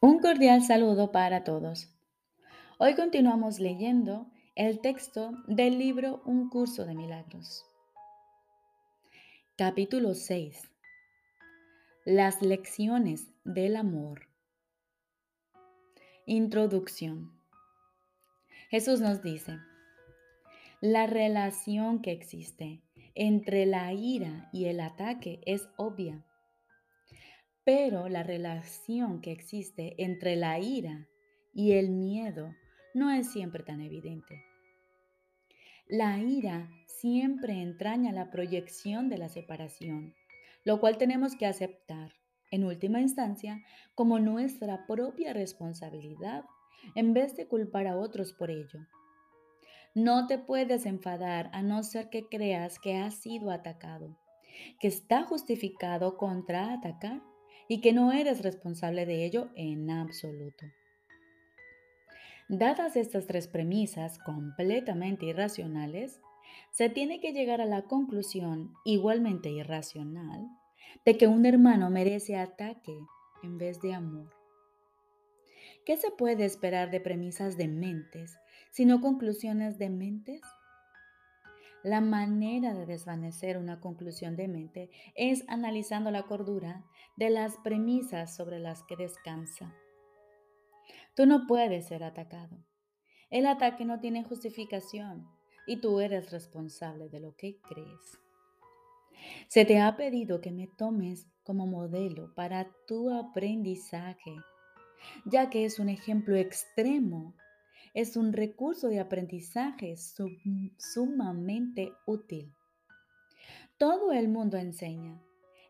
Un cordial saludo para todos. Hoy continuamos leyendo el texto del libro Un curso de milagros. Capítulo 6. Las lecciones del amor. Introducción. Jesús nos dice, la relación que existe entre la ira y el ataque es obvia pero la relación que existe entre la ira y el miedo no es siempre tan evidente. La ira siempre entraña la proyección de la separación, lo cual tenemos que aceptar, en última instancia, como nuestra propia responsabilidad, en vez de culpar a otros por ello. No te puedes enfadar a no ser que creas que has sido atacado, que está justificado contra atacar y que no eres responsable de ello en absoluto. Dadas estas tres premisas completamente irracionales, se tiene que llegar a la conclusión igualmente irracional de que un hermano merece ataque en vez de amor. ¿Qué se puede esperar de premisas de mentes, sino conclusiones de mentes? La manera de desvanecer una conclusión de mente es analizando la cordura de las premisas sobre las que descansa. Tú no puedes ser atacado. El ataque no tiene justificación y tú eres responsable de lo que crees. Se te ha pedido que me tomes como modelo para tu aprendizaje, ya que es un ejemplo extremo es un recurso de aprendizaje sumamente útil. Todo el mundo enseña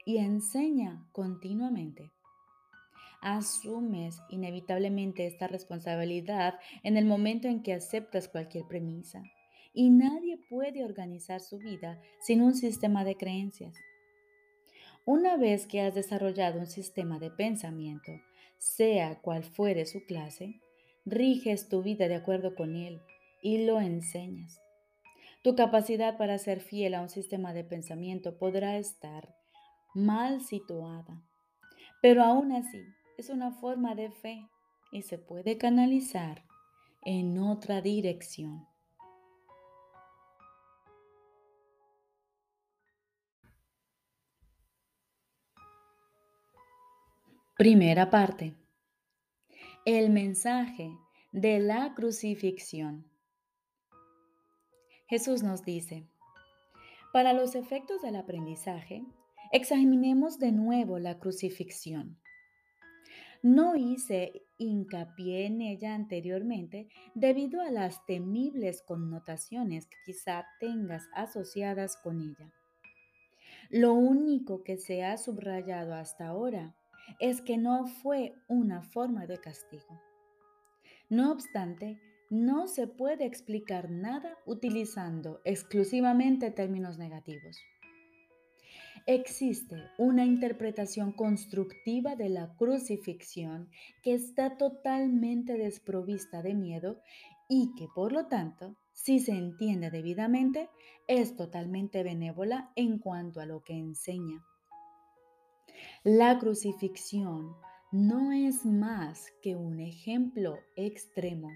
y enseña continuamente. Asumes inevitablemente esta responsabilidad en el momento en que aceptas cualquier premisa y nadie puede organizar su vida sin un sistema de creencias. Una vez que has desarrollado un sistema de pensamiento, sea cual fuere su clase, riges tu vida de acuerdo con él y lo enseñas. Tu capacidad para ser fiel a un sistema de pensamiento podrá estar mal situada, pero aún así es una forma de fe y se puede canalizar en otra dirección. Primera parte. El mensaje de la crucifixión. Jesús nos dice, para los efectos del aprendizaje, examinemos de nuevo la crucifixión. No hice hincapié en ella anteriormente debido a las temibles connotaciones que quizá tengas asociadas con ella. Lo único que se ha subrayado hasta ahora es que no fue una forma de castigo. No obstante, no se puede explicar nada utilizando exclusivamente términos negativos. Existe una interpretación constructiva de la crucifixión que está totalmente desprovista de miedo y que por lo tanto, si se entiende debidamente, es totalmente benévola en cuanto a lo que enseña. La crucifixión no es más que un ejemplo extremo.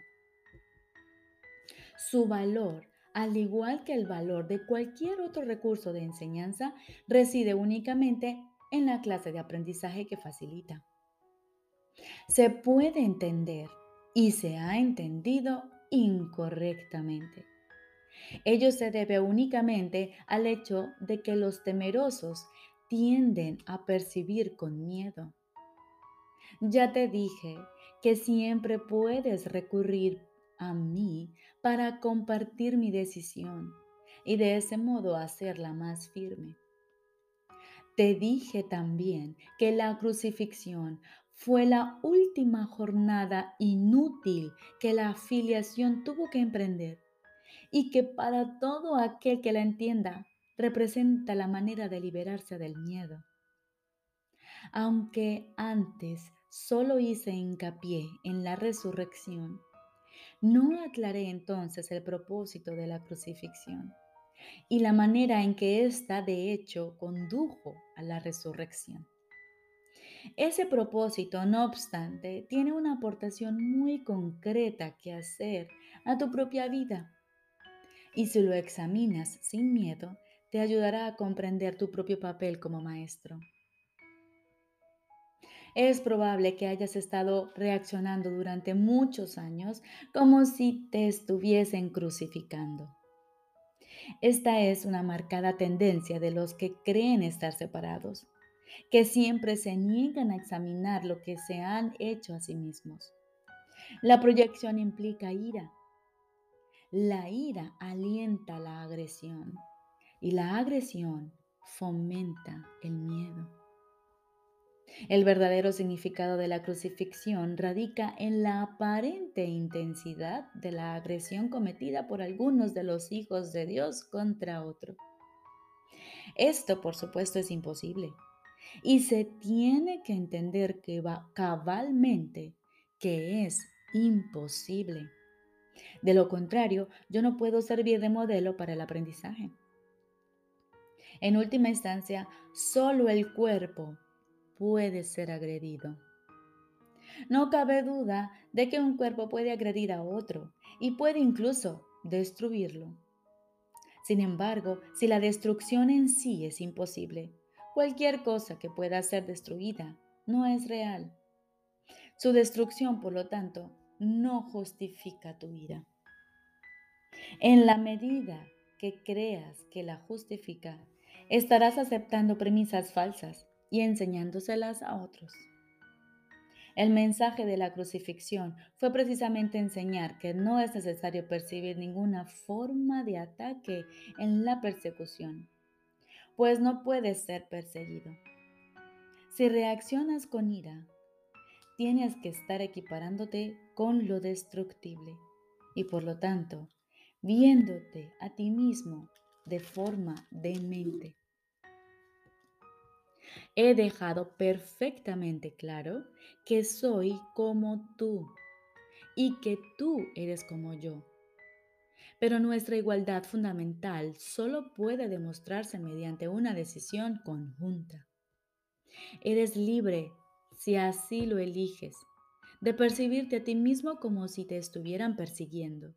Su valor, al igual que el valor de cualquier otro recurso de enseñanza, reside únicamente en la clase de aprendizaje que facilita. Se puede entender y se ha entendido incorrectamente. Ello se debe únicamente al hecho de que los temerosos tienden a percibir con miedo. Ya te dije que siempre puedes recurrir a mí para compartir mi decisión y de ese modo hacerla más firme. Te dije también que la crucifixión fue la última jornada inútil que la afiliación tuvo que emprender y que para todo aquel que la entienda representa la manera de liberarse del miedo. Aunque antes solo hice hincapié en la resurrección, no aclaré entonces el propósito de la crucifixión y la manera en que ésta de hecho condujo a la resurrección. Ese propósito, no obstante, tiene una aportación muy concreta que hacer a tu propia vida. Y si lo examinas sin miedo, te ayudará a comprender tu propio papel como maestro. Es probable que hayas estado reaccionando durante muchos años como si te estuviesen crucificando. Esta es una marcada tendencia de los que creen estar separados, que siempre se niegan a examinar lo que se han hecho a sí mismos. La proyección implica ira. La ira alienta la agresión y la agresión fomenta el miedo. El verdadero significado de la crucifixión radica en la aparente intensidad de la agresión cometida por algunos de los hijos de Dios contra otro. Esto, por supuesto, es imposible. Y se tiene que entender cabalmente que es imposible. De lo contrario, yo no puedo servir de modelo para el aprendizaje. En última instancia, solo el cuerpo puede ser agredido. No cabe duda de que un cuerpo puede agredir a otro y puede incluso destruirlo. Sin embargo, si la destrucción en sí es imposible, cualquier cosa que pueda ser destruida no es real. Su destrucción, por lo tanto, no justifica tu ira. En la medida que creas que la justifica, estarás aceptando premisas falsas y enseñándoselas a otros. El mensaje de la crucifixión fue precisamente enseñar que no es necesario percibir ninguna forma de ataque en la persecución, pues no puedes ser perseguido. Si reaccionas con ira, tienes que estar equiparándote con lo destructible y por lo tanto viéndote a ti mismo de forma demente he dejado perfectamente claro que soy como tú y que tú eres como yo. Pero nuestra igualdad fundamental solo puede demostrarse mediante una decisión conjunta. Eres libre, si así lo eliges, de percibirte a ti mismo como si te estuvieran persiguiendo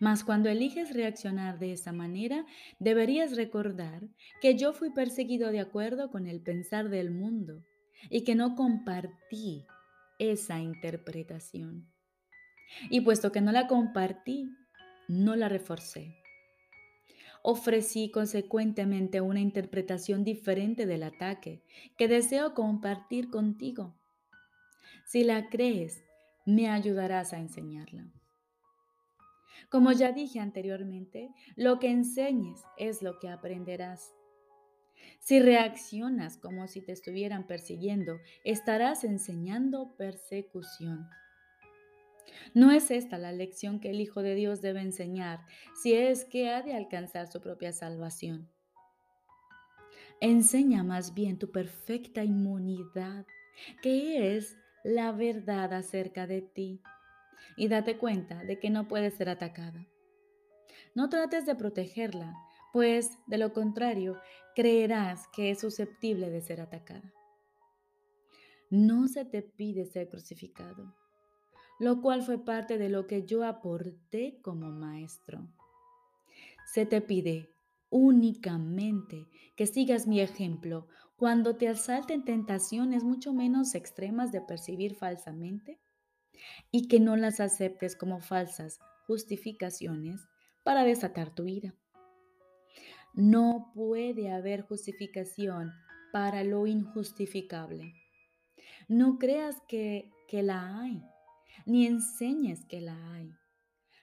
mas cuando eliges reaccionar de esa manera, deberías recordar que yo fui perseguido de acuerdo con el pensar del mundo y que no compartí esa interpretación. Y puesto que no la compartí, no la reforcé. Ofrecí consecuentemente una interpretación diferente del ataque que deseo compartir contigo. Si la crees, me ayudarás a enseñarla. Como ya dije anteriormente, lo que enseñes es lo que aprenderás. Si reaccionas como si te estuvieran persiguiendo, estarás enseñando persecución. No es esta la lección que el Hijo de Dios debe enseñar si es que ha de alcanzar su propia salvación. Enseña más bien tu perfecta inmunidad, que es la verdad acerca de ti y date cuenta de que no puede ser atacada. No trates de protegerla, pues de lo contrario creerás que es susceptible de ser atacada. No se te pide ser crucificado, lo cual fue parte de lo que yo aporté como maestro. Se te pide únicamente que sigas mi ejemplo cuando te asalten tentaciones mucho menos extremas de percibir falsamente y que no las aceptes como falsas justificaciones para desatar tu ira. No puede haber justificación para lo injustificable. No creas que, que la hay, ni enseñes que la hay.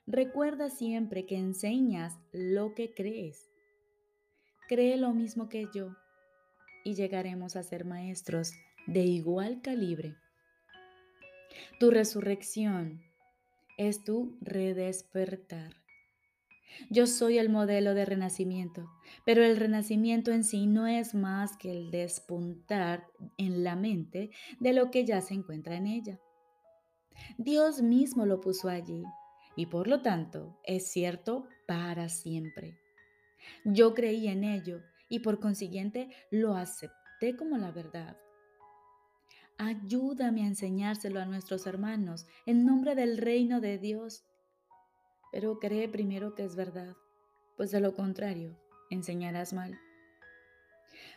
Recuerda siempre que enseñas lo que crees. Cree lo mismo que yo y llegaremos a ser maestros de igual calibre. Tu resurrección es tu redespertar. Yo soy el modelo de renacimiento, pero el renacimiento en sí no es más que el despuntar en la mente de lo que ya se encuentra en ella. Dios mismo lo puso allí y por lo tanto es cierto para siempre. Yo creí en ello y por consiguiente lo acepté como la verdad. Ayúdame a enseñárselo a nuestros hermanos en nombre del reino de Dios. Pero cree primero que es verdad, pues de lo contrario, enseñarás mal.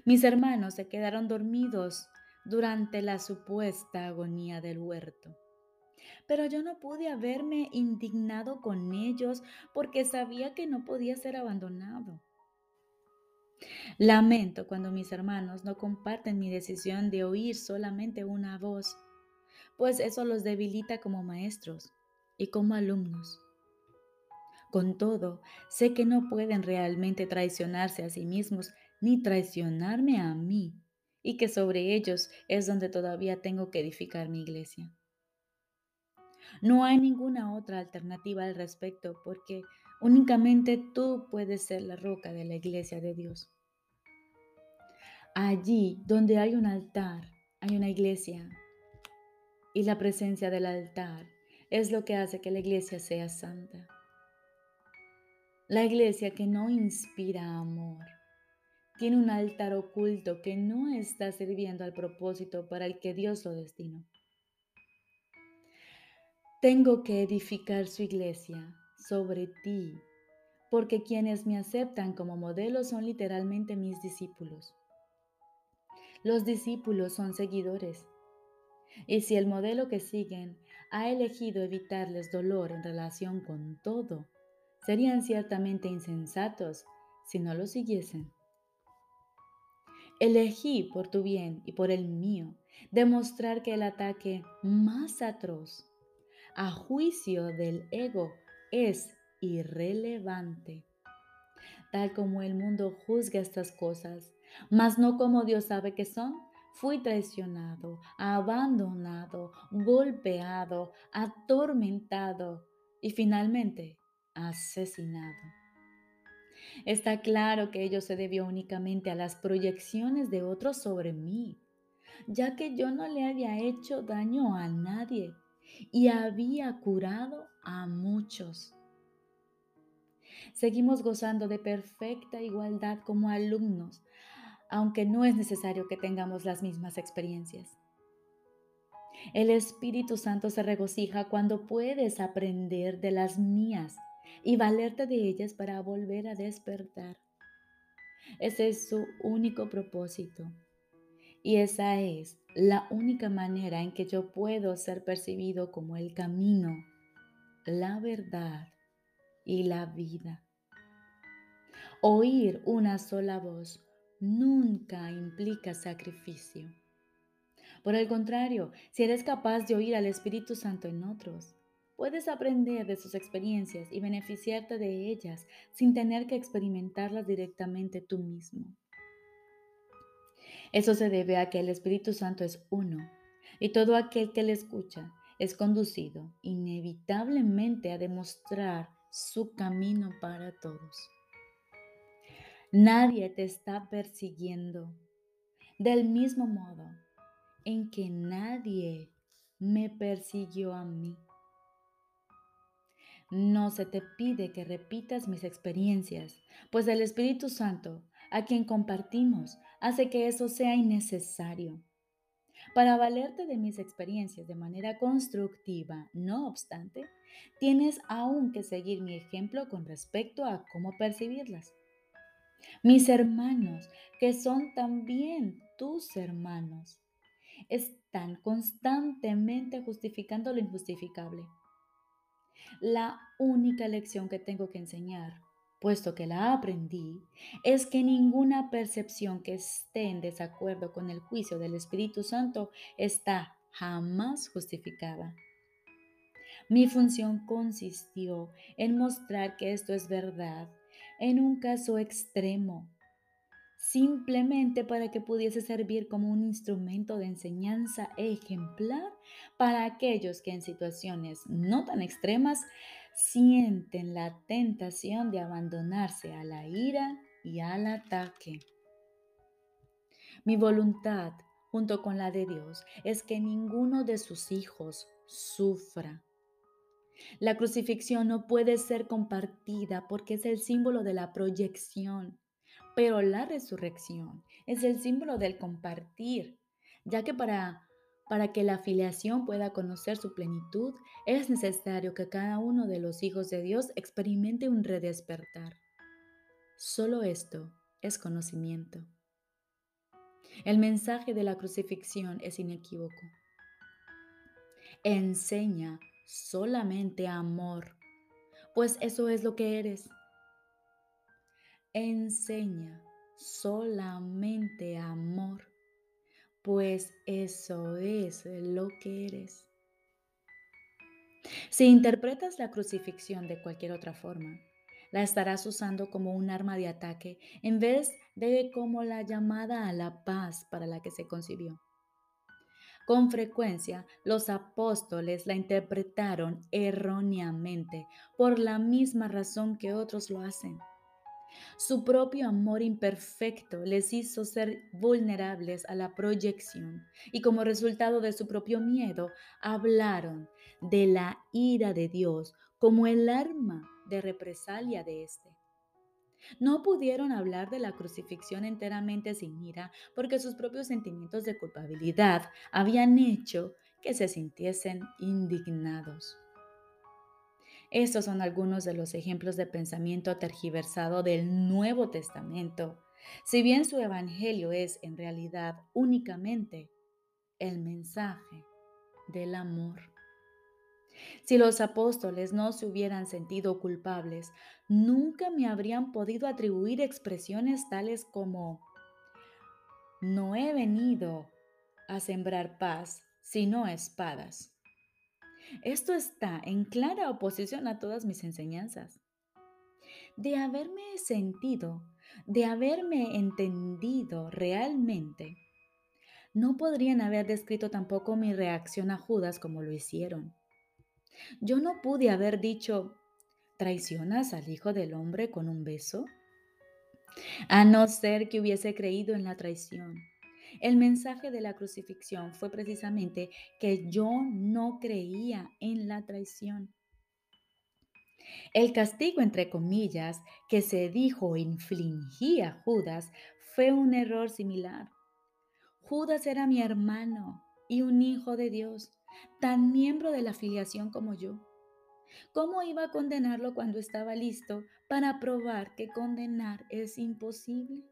Mis hermanos se quedaron dormidos durante la supuesta agonía del huerto. Pero yo no pude haberme indignado con ellos porque sabía que no podía ser abandonado. Lamento cuando mis hermanos no comparten mi decisión de oír solamente una voz, pues eso los debilita como maestros y como alumnos. Con todo, sé que no pueden realmente traicionarse a sí mismos ni traicionarme a mí, y que sobre ellos es donde todavía tengo que edificar mi iglesia. No hay ninguna otra alternativa al respecto porque únicamente tú puedes ser la roca de la iglesia de Dios. Allí donde hay un altar, hay una iglesia. Y la presencia del altar es lo que hace que la iglesia sea santa. La iglesia que no inspira amor tiene un altar oculto que no está sirviendo al propósito para el que Dios lo destinó. Tengo que edificar su iglesia sobre ti, porque quienes me aceptan como modelo son literalmente mis discípulos. Los discípulos son seguidores. Y si el modelo que siguen ha elegido evitarles dolor en relación con todo, serían ciertamente insensatos si no lo siguiesen. Elegí por tu bien y por el mío demostrar que el ataque más atroz a juicio del ego es irrelevante. Tal como el mundo juzga estas cosas, mas no como Dios sabe que son. Fui traicionado, abandonado, golpeado, atormentado y finalmente asesinado. Está claro que ello se debió únicamente a las proyecciones de otros sobre mí, ya que yo no le había hecho daño a nadie y había curado a muchos. Seguimos gozando de perfecta igualdad como alumnos, aunque no es necesario que tengamos las mismas experiencias. El Espíritu Santo se regocija cuando puedes aprender de las mías y valerte de ellas para volver a despertar. Ese es su único propósito. Y esa es la única manera en que yo puedo ser percibido como el camino, la verdad y la vida. Oír una sola voz nunca implica sacrificio. Por el contrario, si eres capaz de oír al Espíritu Santo en otros, puedes aprender de sus experiencias y beneficiarte de ellas sin tener que experimentarlas directamente tú mismo. Eso se debe a que el Espíritu Santo es uno y todo aquel que le escucha es conducido inevitablemente a demostrar su camino para todos. Nadie te está persiguiendo. Del mismo modo en que nadie me persiguió a mí. No se te pide que repitas mis experiencias, pues el Espíritu Santo, a quien compartimos, hace que eso sea innecesario. Para valerte de mis experiencias de manera constructiva, no obstante, tienes aún que seguir mi ejemplo con respecto a cómo percibirlas. Mis hermanos, que son también tus hermanos, están constantemente justificando lo injustificable. La única lección que tengo que enseñar, puesto que la aprendí, es que ninguna percepción que esté en desacuerdo con el juicio del Espíritu Santo está jamás justificada. Mi función consistió en mostrar que esto es verdad en un caso extremo, simplemente para que pudiese servir como un instrumento de enseñanza ejemplar para aquellos que en situaciones no tan extremas sienten la tentación de abandonarse a la ira y al ataque. Mi voluntad, junto con la de Dios, es que ninguno de sus hijos sufra la crucifixión no puede ser compartida porque es el símbolo de la proyección, pero la resurrección es el símbolo del compartir, ya que para, Para que la filiación pueda conocer su plenitud, es necesario que cada uno de los hijos de Dios experimente un redespertar. Solo esto es conocimiento. El mensaje de la crucifixión es inequívoco. Enseña solamente amor, pues eso es lo que eres. Enseña solamente amor, pues eso es lo que eres. Si interpretas la crucifixión de cualquier otra forma, la estarás usando como un arma de ataque en vez de como la llamada a la paz para la que se concibió. Con frecuencia, los apóstoles la interpretaron erróneamente por la misma razón que otros lo hacen. Su propio amor imperfecto les hizo ser vulnerables a la proyección y como resultado de su propio miedo hablaron de la ira de Dios como el arma de represalia de éste. No pudieron hablar de la crucifixión enteramente sin ira porque sus propios sentimientos de culpabilidad habían hecho que se sintiesen indignados. Estos son algunos de los ejemplos de pensamiento tergiversado del Nuevo Testamento, si bien su evangelio es en realidad únicamente el mensaje del amor. Si los apóstoles no se hubieran sentido culpables, nunca me habrían podido atribuir expresiones tales como, no he venido a sembrar paz, sino espadas. Esto está en clara oposición a todas mis enseñanzas. De haberme sentido, de haberme entendido realmente, no podrían haber descrito tampoco mi reacción a Judas como lo hicieron. Yo no pude haber dicho, ¿traicionas al Hijo del Hombre con un beso? A no ser que hubiese creído en la traición. El mensaje de la crucifixión fue precisamente que yo no creía en la traición. El castigo, entre comillas, que se dijo infligía Judas fue un error similar. Judas era mi hermano y un hijo de Dios tan miembro de la filiación como yo. ¿Cómo iba a condenarlo cuando estaba listo para probar que condenar es imposible?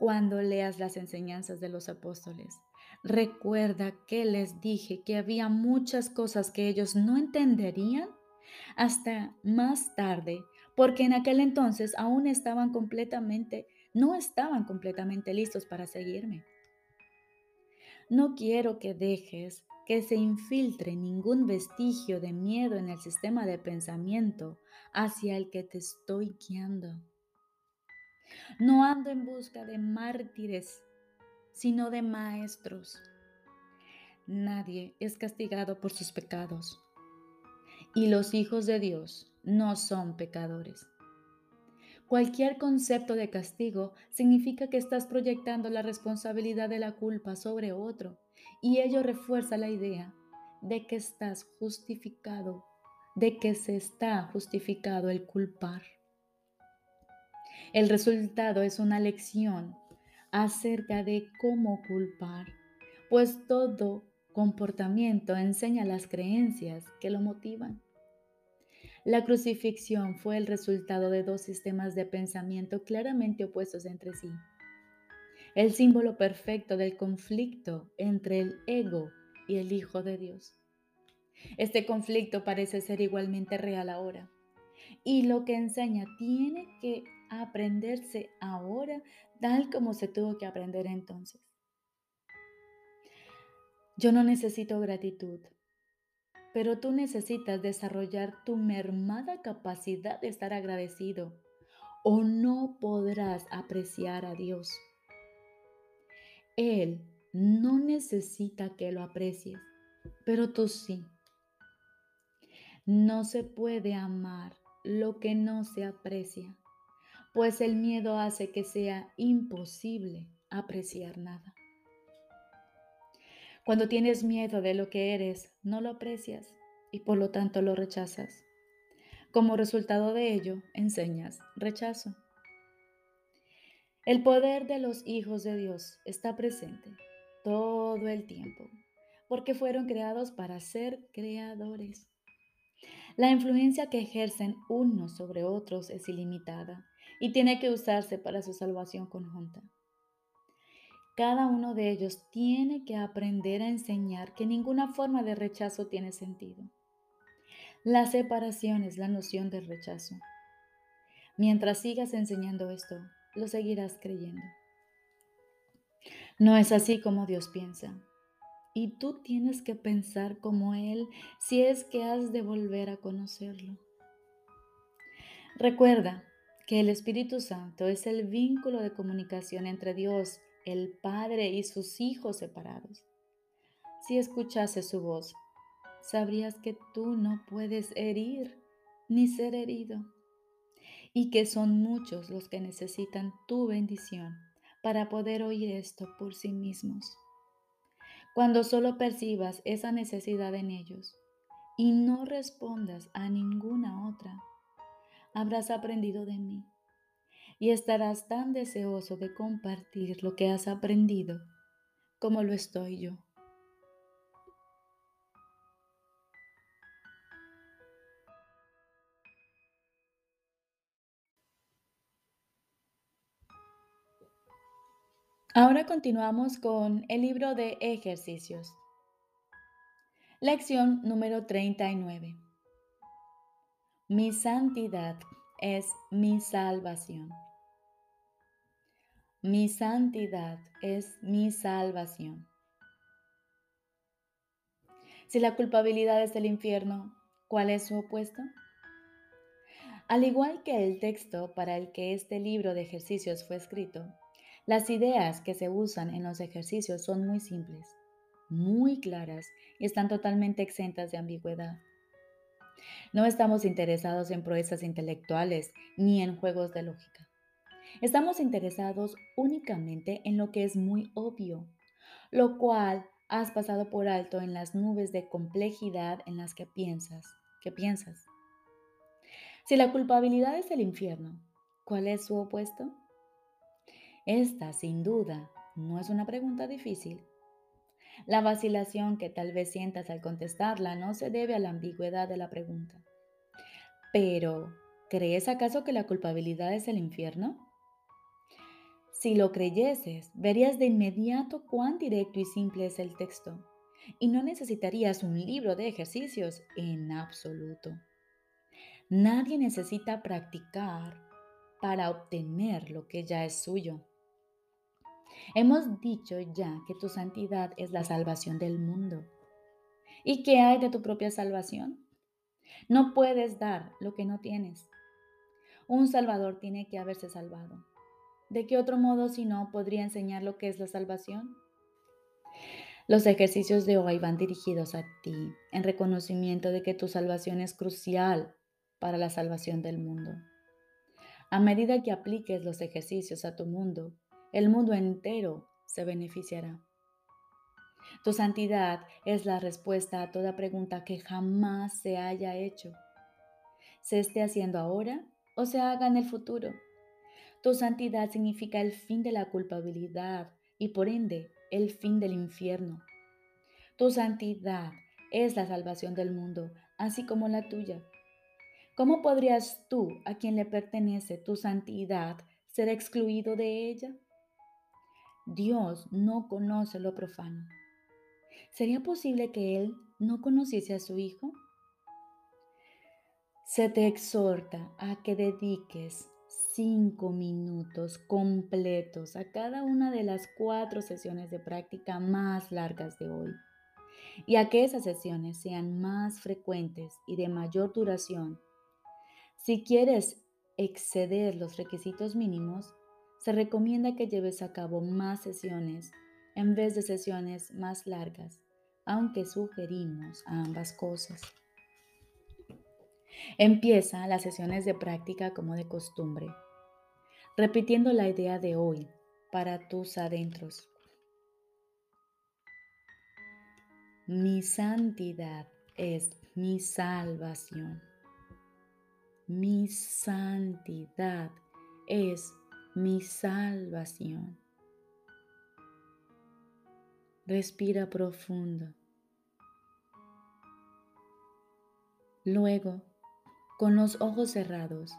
Cuando leas las enseñanzas de los apóstoles, recuerda que les dije que había muchas cosas que ellos no entenderían hasta más tarde, porque en aquel entonces aún estaban no estaban completamente listos para seguirme. No quiero que dejes que se infiltre ningún vestigio de miedo en el sistema de pensamiento hacia el que te estoy guiando. No ando en busca de mártires, sino de maestros. Nadie es castigado por sus pecados. Y los hijos de Dios no son pecadores. Cualquier concepto de castigo significa que estás proyectando la responsabilidad de la culpa sobre otro y ello refuerza la idea de que estás justificado, de que se está justificado el culpar. El resultado es una lección acerca de cómo culpar, pues todo comportamiento enseña las creencias que lo motivan. La crucifixión fue el resultado de dos sistemas de pensamiento claramente opuestos entre sí. El símbolo perfecto del conflicto entre el ego y el Hijo de Dios. Este conflicto parece ser igualmente real ahora. Y lo que enseña tiene que aprenderse ahora tal como se tuvo que aprender entonces. Yo no necesito gratitud, pero tú necesitas desarrollar tu mermada capacidad de estar agradecido o no podrás apreciar a Dios. Él no necesita que lo aprecies, pero tú sí. No se puede amar lo que no se aprecia, pues el miedo hace que sea imposible apreciar nada. Cuando tienes miedo de lo que eres, no lo aprecias y por lo tanto lo rechazas. Como resultado de ello, enseñas rechazo. El poder de los hijos de Dios está presente todo el tiempo, porque fueron creados para ser creadores. La influencia que ejercen unos sobre otros es ilimitada y tiene que usarse para su salvación conjunta. Cada uno de ellos tiene que aprender a enseñar que ninguna forma de rechazo tiene sentido. La separación es la noción del rechazo. Mientras sigas enseñando esto, lo seguirás creyendo. No es así como Dios piensa. Y tú tienes que pensar como Él si es que has de volver a conocerlo. Recuerda que el Espíritu Santo es el vínculo de comunicación entre Dios, el Padre y sus hijos separados. Si escuchases su voz, sabrías que tú no puedes herir ni ser herido y que son muchos los que necesitan tu bendición para poder oír esto por sí mismos. Cuando solo percibas esa necesidad en ellos y no respondas a ninguna otra, habrás aprendido de mí y estarás tan deseoso de compartir lo que has aprendido como lo estoy yo. Ahora continuamos con el libro de ejercicios. Lección número 39. Mi santidad es mi salvación. Mi santidad es mi salvación. Si la culpabilidad es el infierno, ¿cuál es su opuesto? Al igual que el texto para el que este libro de ejercicios fue escrito, las ideas que se usan en los ejercicios son muy simples, muy claras y están totalmente exentas de ambigüedad. No estamos interesados en proezas intelectuales ni en juegos de lógica. Estamos interesados únicamente en lo que es muy obvio, lo cual has pasado por alto en las nubes de complejidad en las que piensas, ¿Qué piensas. Si la culpabilidad es el infierno, ¿cuál es su opuesto? Esta, sin duda, no es una pregunta difícil. La vacilación que tal vez sientas al contestarla no se debe a la ambigüedad de la pregunta. Pero, ¿crees acaso que la culpabilidad es el infierno? Si lo creyeses, verías de inmediato cuán directo y simple es el texto, y no necesitarías un libro de ejercicios en absoluto. Nadie necesita practicar para obtener lo que ya es suyo. Hemos dicho ya que tu santidad es la salvación del mundo. ¿Y qué hay de tu propia salvación? No puedes dar lo que no tienes. Un salvador tiene que haberse salvado. ¿De qué otro modo si no podría enseñar lo que es la salvación? Los ejercicios de hoy van dirigidos a ti en reconocimiento de que tu salvación es crucial para la salvación del mundo. A medida que apliques los ejercicios a tu mundo, el mundo entero se beneficiará. Tu santidad es la respuesta a toda pregunta que jamás se haya hecho, se esté haciendo ahora o se haga en el futuro. Tu santidad significa el fin de la culpabilidad y por ende el fin del infierno. Tu santidad es la salvación del mundo, así como la tuya. ¿Cómo podrías tú, a quien le pertenece tu santidad, ser excluido de ella? Dios no conoce lo profano. ¿Sería posible que Él no conociese a su Hijo? Se te exhorta a que dediques cinco minutos completos a cada una de las cuatro sesiones de práctica más largas de hoy y a que esas sesiones sean más frecuentes y de mayor duración. Si quieres exceder los requisitos mínimos, se recomienda que lleves a cabo más sesiones en vez de sesiones más largas, aunque sugerimos ambas cosas. Empieza las sesiones de práctica como de costumbre, repitiendo la idea de hoy para tus adentros. Mi santidad es mi salvación. Mi santidad es mi salvación. Respira profundo. Luego, con los ojos cerrados,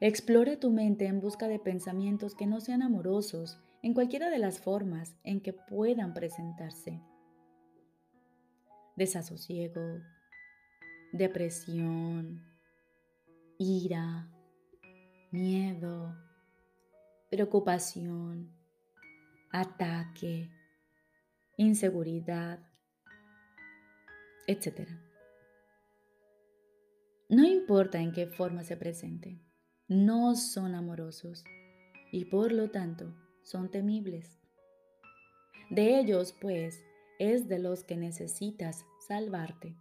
explore tu mente en busca de pensamientos que no sean amorosos en cualquiera de las formas en que puedan presentarse. Desasosiego, depresión, ira, miedo, preocupación, ataque, inseguridad, etc. No importa en qué forma se presenten, no son amorosos y por lo tanto son temibles. De ellos, pues, es de los que necesitas salvarte.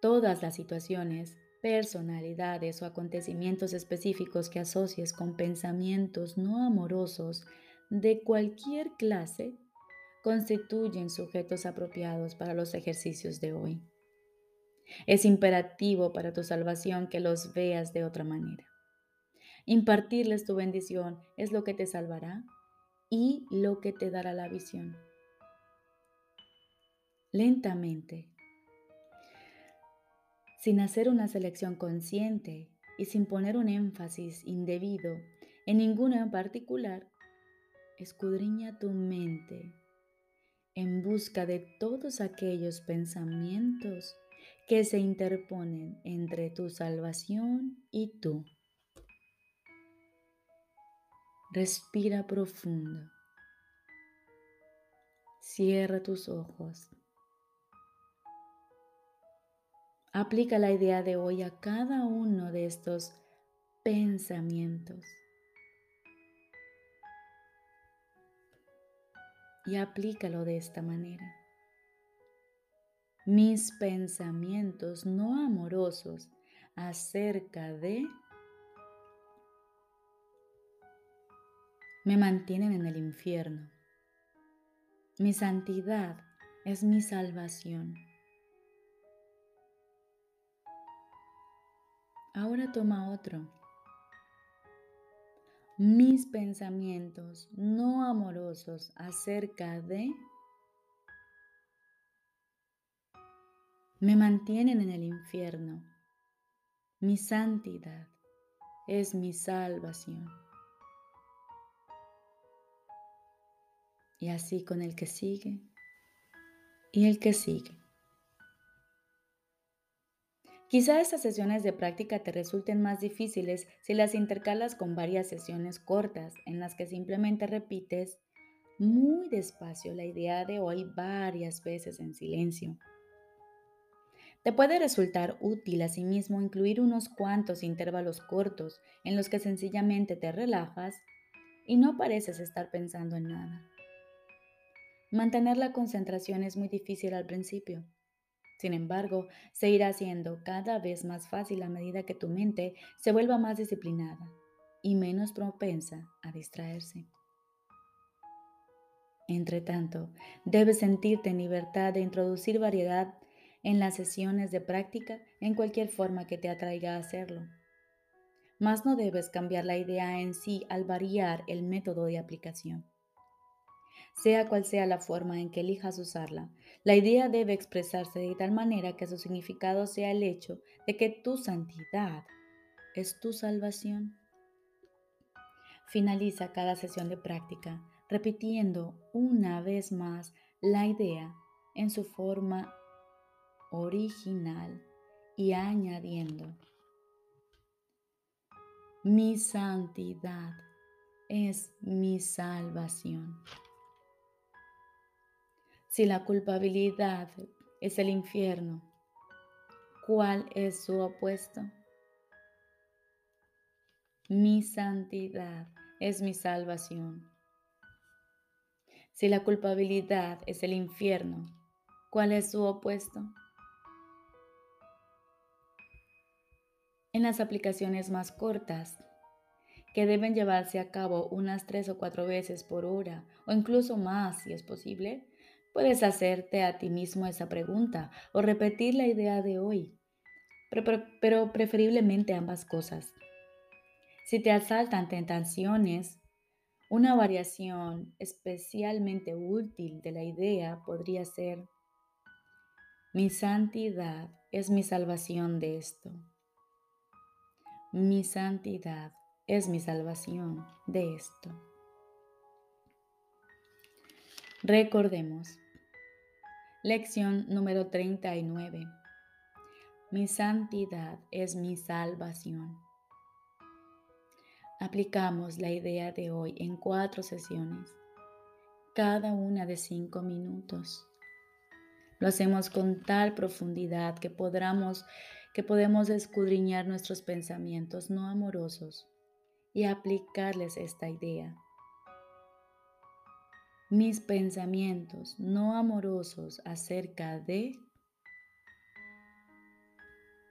Todas las situaciones, personalidades o acontecimientos específicos que asocies con pensamientos no amorosos de cualquier clase constituyen sujetos apropiados para los ejercicios de hoy. Es imperativo para tu salvación que los veas de otra manera. Impartirles tu bendición es lo que te salvará y lo que te dará la visión. Lentamente, sin hacer una selección consciente y sin poner un énfasis indebido en ninguna en particular, escudriña tu mente en busca de todos aquellos pensamientos que se interponen entre tu salvación y tú. Respira profundo. Cierra tus ojos. Aplica la idea de hoy a cada uno de estos pensamientos. Y aplícalo de esta manera mis pensamientos no amorosos acerca de me mantienen en el infierno. Mi santidad es mi salvación. Ahora toma otro. Mis pensamientos no amorosos acerca de me mantienen en el infierno. Mi santidad es mi salvación. Y así con el que sigue y el que sigue. Quizá estas sesiones de práctica te resulten más difíciles si las intercalas con varias sesiones cortas en las que simplemente repites muy despacio la idea de hoy varias veces en silencio. Te puede resultar útil asimismo incluir unos cuantos intervalos cortos en los que sencillamente te relajas y no pareces estar pensando en nada. Mantener la concentración es muy difícil al principio. Sin embargo, se irá haciendo cada vez más fácil a medida que tu mente se vuelva más disciplinada y menos propensa a distraerse. Entre tanto, debes sentirte en libertad de introducir variedad en las sesiones de práctica en cualquier forma que te atraiga a hacerlo. Mas no debes cambiar la idea en sí al variar el método de aplicación. Sea cual sea la forma en que elijas usarla, la idea debe expresarse de tal manera que su significado sea el hecho de que tu santidad es tu salvación. Finaliza cada sesión de práctica repitiendo una vez más la idea en su forma original y añadiendo, mi santidad es mi salvación. Si la culpabilidad es el infierno, ¿cuál es su opuesto? Mi santidad es mi salvación. Si la culpabilidad es el infierno, ¿cuál es su opuesto? en las aplicaciones más cortas, que deben llevarse a cabo unas tres o cuatro veces por hora o incluso más si es posible, puedes hacerte a ti mismo esa pregunta o repetir la idea de hoy, pero, preferiblemente ambas cosas. Si te asaltan tentaciones, Una variación especialmente útil de la idea podría ser, mi santidad es mi salvación de esto. Mi santidad es mi salvación de esto. Recordemos. Lección número 39. Mi santidad es mi salvación. Aplicamos la idea de hoy en cuatro sesiones, cada una de cinco minutos. Lo hacemos con tal profundidad que podamos, que podemos escudriñar nuestros pensamientos no amorosos y aplicarles esta idea. Mis pensamientos no amorosos acerca de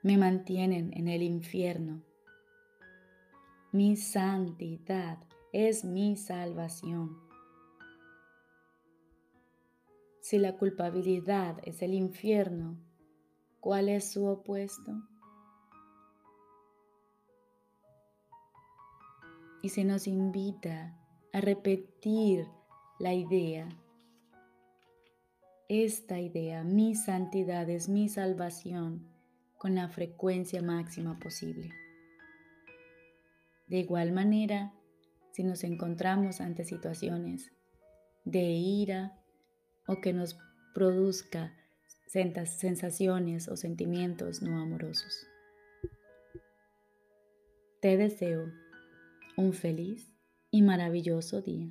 me mantienen en el infierno. Mi santidad es mi salvación. Si la culpabilidad es el infierno, ¿cuál es su opuesto? Y se nos invita a repetir la idea, esta idea, mi santidad es mi salvación, con la frecuencia máxima posible. De igual manera, si nos encontramos ante situaciones de ira, o que nos produzca sensaciones o sentimientos no amorosos. Te deseo un feliz y maravilloso día.